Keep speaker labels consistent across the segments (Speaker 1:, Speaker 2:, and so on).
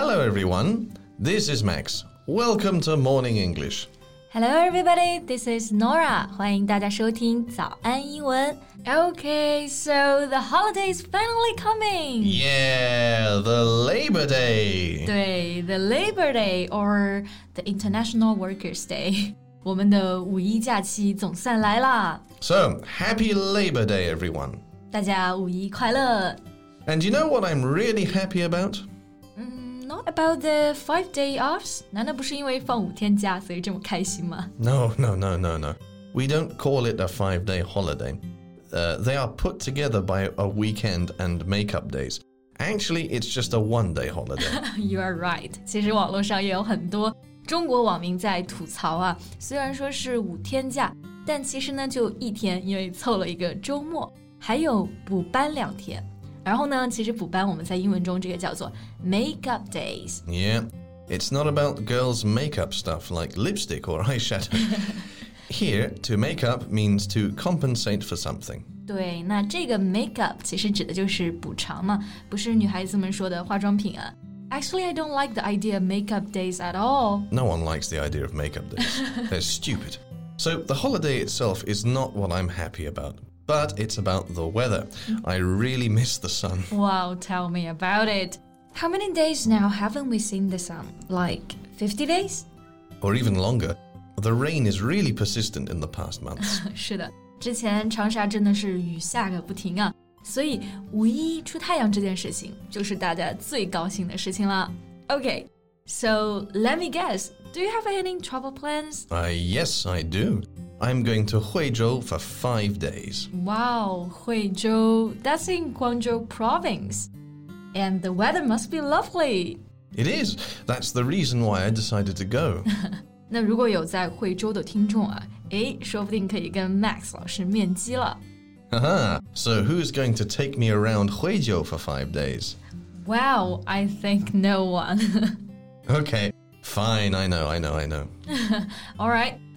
Speaker 1: Hello, everyone. This is Max. Welcome to Morning English.
Speaker 2: Hello, everybody. This is Norah. 欢迎大家收听早安英文。Okay, so the holiday is finally coming.
Speaker 1: Yeah, the Labor Day.
Speaker 2: 对，the Labor Day or the International Workers' Day. 我们的五一假期总算来啦。
Speaker 1: So happy Labor Day, everyone.
Speaker 2: 大家五一快乐。
Speaker 1: And you know what I'm really happy about?
Speaker 2: Not about the five day offs？难道不是因为放五天假所以这么开心吗？
Speaker 1: No, no, no, no, no. We don't call it a five day holiday. Uh, they are put together by a weekend and makeup days. Actually, it's just a one day holiday.
Speaker 2: You are right。其实网络上也有很多中国网民在吐槽啊，虽然说是五天假，但其实呢就一天，因为凑了一个周末，还有补班两天。 然后呢，其实补班我们在英文中这个叫做 make up days。
Speaker 1: Yeah, it's not about girls' makeup stuff like lipstick or eyeshadow. Here, to make up means to compensate for something.
Speaker 2: 对，那这个 make up 其实指的就是补偿嘛，不是女孩子们说的化妆品啊。Actually, I don't like the idea of makeup days at all.
Speaker 1: No one likes the idea of makeup days. They're stupid. So, the holiday itself is not what I'm happy about, but it's about the weather. I really miss the sun.
Speaker 2: Wow, tell me about it. How many days now haven't we seen the sun? Like 50 days?
Speaker 1: Or even longer. The rain is really persistent in the past months.
Speaker 2: 是的，之前长沙真的是雨下个不停啊，所以五一出太阳这件事情就是大家最高兴的事情了。Okay, so let me guess. Do you have any travel plans?
Speaker 1: Uh, yes, I do. I'm going to Huizhou for five days.
Speaker 2: Wow, Huizhou, that's in Guangzhou province. And the weather must be lovely.
Speaker 1: It is. That's the reason why I decided to go.
Speaker 2: 那如果有在惠州的听众啊，诶，说不定可以跟 Max 老师面基了。
Speaker 1: Haha. So who's going to take me around Huizhou for five days?
Speaker 2: Wow, I think no one.
Speaker 1: Okay, fine. I know, I know, I know.
Speaker 2: All right,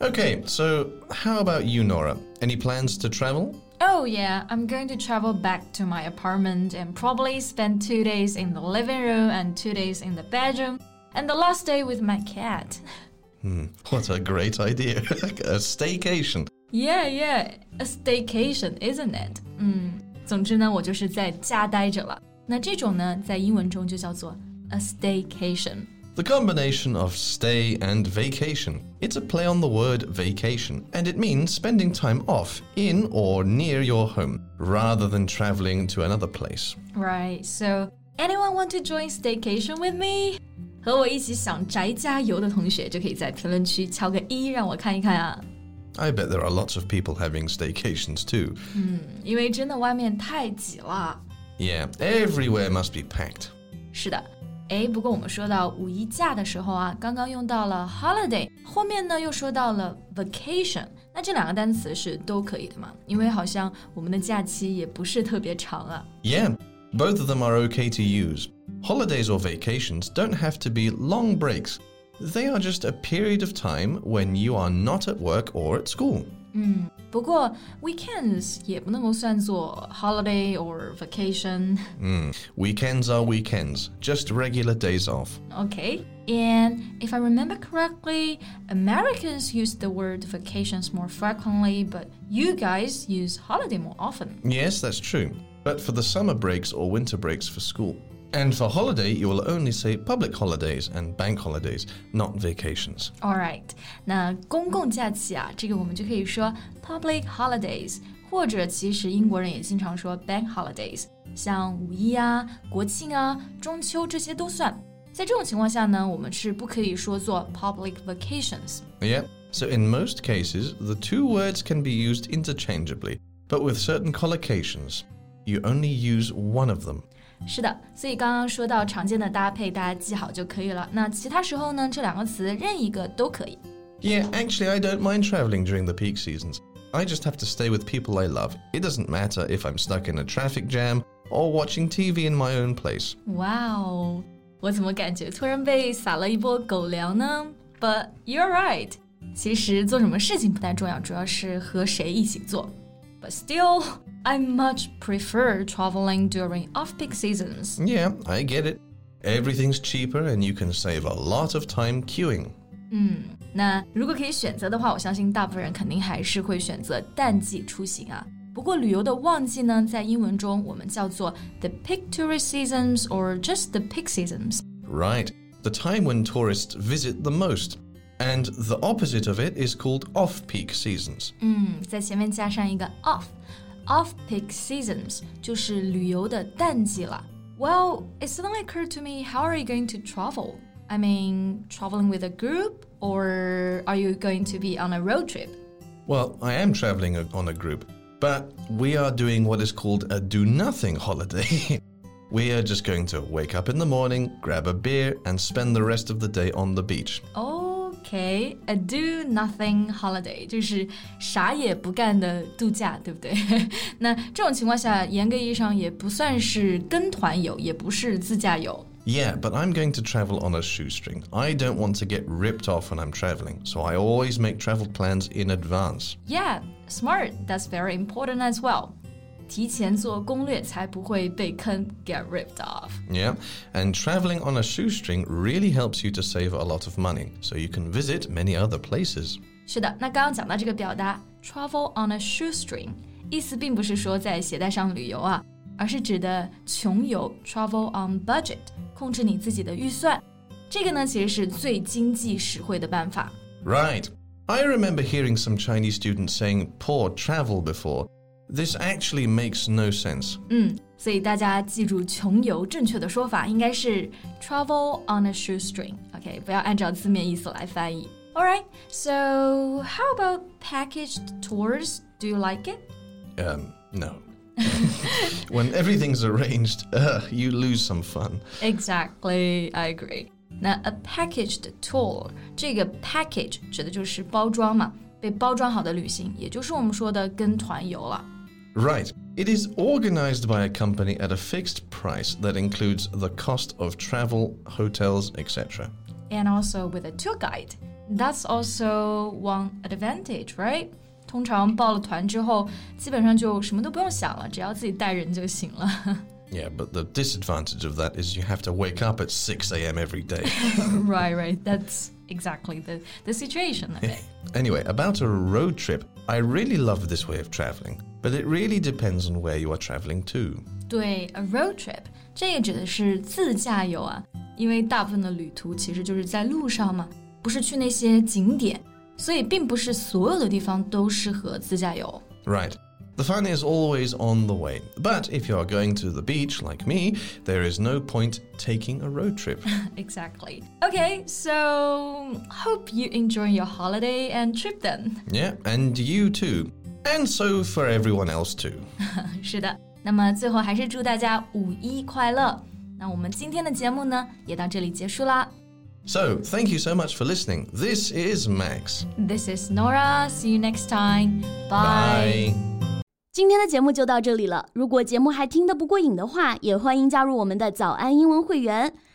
Speaker 1: Okay, so how about you, Norah? Any plans to travel?
Speaker 2: Oh, yeah, I'm going to travel back to my apartment and probably spend two days in the living room and two days in the bedroom, and the last day with my cat.
Speaker 1: Hmm, what a great idea! a staycation.
Speaker 2: Yeah, yeah, a staycation, isn't it? Hmm, 嗯，总之呢，我就是在家待着了。那这种呢，在英文中就叫做 a staycation。
Speaker 1: The combination of stay and vacation. It's a play on the word vacation, and it means spending time off in or near your home rather than traveling to another place.
Speaker 2: Right, so anyone want to join staycation with me? 和我一起想宅家游的同学就可以在评论区敲个一，让我看一看啊。
Speaker 1: I bet there are lots of people having staycations too.
Speaker 2: 因为真的外面太挤了。
Speaker 1: Yeah, everywhere must be packed.
Speaker 2: 是的， 哎，不过我们说到五一假的时候啊，刚刚用到了 holiday，后面呢又说到了 vacation，那这两个单词是都可以的嘛？因为好像我们的假期也不是特别长啊。
Speaker 1: Yeah, both of them are okay to use. Holidays or vacations don't have to be long breaks. They are just a period of time when you are not at work or at school.
Speaker 2: 不过 weekends 也不能够算作 holiday or vacation。
Speaker 1: Weekends are weekends, just regular days off.
Speaker 2: Okay. And if I remember correctly, Americans use the word vacations more frequently, but you guys use holiday more often.
Speaker 1: Yes, that's true. But for the summer breaks or winter breaks for school. And for holiday, you will only say public holidays and bank holidays, not vacations.
Speaker 2: All right，那公共假期啊，这个我们就可以说 public holidays，或者其实英国人也经常说 bank holidays，像五一啊、国庆啊、中秋这些都算。在这种情况下呢，我们是不可以说做 public vacations。
Speaker 1: Yeah. So in most cases, the two words can be used interchangeably, but with certain collocations. You only use one of them.
Speaker 2: 是的，所以刚刚说到常见的搭配，大家记好就可以了。那其他时候呢，这两个词任一个都可以。
Speaker 1: Yeah, actually, I don't mind traveling during the peak seasons. I just have to stay with people I love. It doesn't matter if I'm stuck in a traffic jam or watching TV in my own place.
Speaker 2: 哇哦，我怎么感觉突然被撒了一波狗粮呢？But you're right，其实做什么事情不太重要，主要是和谁一起做。But still, I much prefer traveling during off-peak seasons.
Speaker 1: Yeah, I get it. Everything's cheaper and you can save a lot of time queuing.
Speaker 2: 嗯，那如果可以选择的话，我相信大部分人肯定还是会选择淡季出行啊。不过旅游的旺季呢，在英文中我们叫做 the peak tourist seasons or just the peak seasons.
Speaker 1: Right, the time when tourists visit the most. And the opposite of it is called off-peak seasons.
Speaker 2: 嗯，在前面加上一个 off。 off-peak seasons 就是旅游的淡季了。Well, it suddenly occurred to me, how are you going to travel? I mean, traveling with a group, or are you going to be on a road trip?
Speaker 1: Well, I am traveling on a group, but we are doing what is called a do nothing holiday. we are just going to wake up in the morning, grab a beer, and spend the rest of the day on the beach.
Speaker 2: Oh. Okay, a do nothing holiday 就是啥也不干的度假，对不对？那这种情况下，严格意义上也不算是跟团游，也不是自驾游。
Speaker 1: Yeah, but I'm going to travel on a shoestring. I don't want to get ripped off when I'm traveling, so I always make travel plans in advance.
Speaker 2: Yeah, smart. That's very important as well. 提前做攻略才不会被坑 get ripped off.
Speaker 1: Yeah, and traveling on a shoestring really helps you to save a lot of money, so you can visit many other places.
Speaker 2: 是的，那刚刚讲到这个表达 travel on a shoestring，意思并不是说在鞋带上旅游啊，而是指的穷游 travel on budget，控制你自己的预算。这个呢，其实是最经济实惠的办法。
Speaker 1: Right. I remember hearing some Chinese students saying poor travel before, this actually makes no sense.
Speaker 2: 嗯，所以大家记住穷游正确的说法应该是 travel on a shoestring。OK，不要按照字面意思来翻译。All right, so how about packaged tours? Do you like it?
Speaker 1: Um, no. when everything's arranged, uh, you lose some fun.
Speaker 2: Exactly, I agree. 那 a packaged tour 这个 package 指的就是包装嘛，被包装好的旅行，也就是我们说的跟团游了。
Speaker 1: Right. It is organized by a company at a fixed price that includes the cost of travel, hotels, etc.
Speaker 2: And also with a tour guide. That's also one advantage, right? 通常报了团之后，基本上就什么都不用想了，只要自己带人就行了。
Speaker 1: Yeah, but the disadvantage of that is you have to wake up at 6 a.m. every day.
Speaker 2: right, right. That's exactly the, the situation. Okay.
Speaker 1: anyway, about a road trip, I really love this way of traveling, but it really depends on where you are traveling to.
Speaker 2: 对，a road trip 这个指的是自驾游啊，因为大部分的旅途其实就是在路上嘛，不是去那些景点，所以并不是所有的地方都适合自驾游。
Speaker 1: Right. The fun is always on the way. But if you are going to the beach like me, there is no point taking a road trip.
Speaker 2: Exactly. Okay, so hope you enjoy your holiday and trip then.
Speaker 1: yeah, and you too. And so for everyone else too.
Speaker 2: 是的，那么最后还是祝大家五一快乐。那我们今天的节目呢，也到这里结束啦。
Speaker 1: So, thank you so much for listening. This is Max.
Speaker 2: This is Norah. See you next time. Bye.
Speaker 1: Bye.
Speaker 3: 今天的节目就到这里了。如果节目还听得不过瘾的话，也欢迎加入我们的早安英文会员。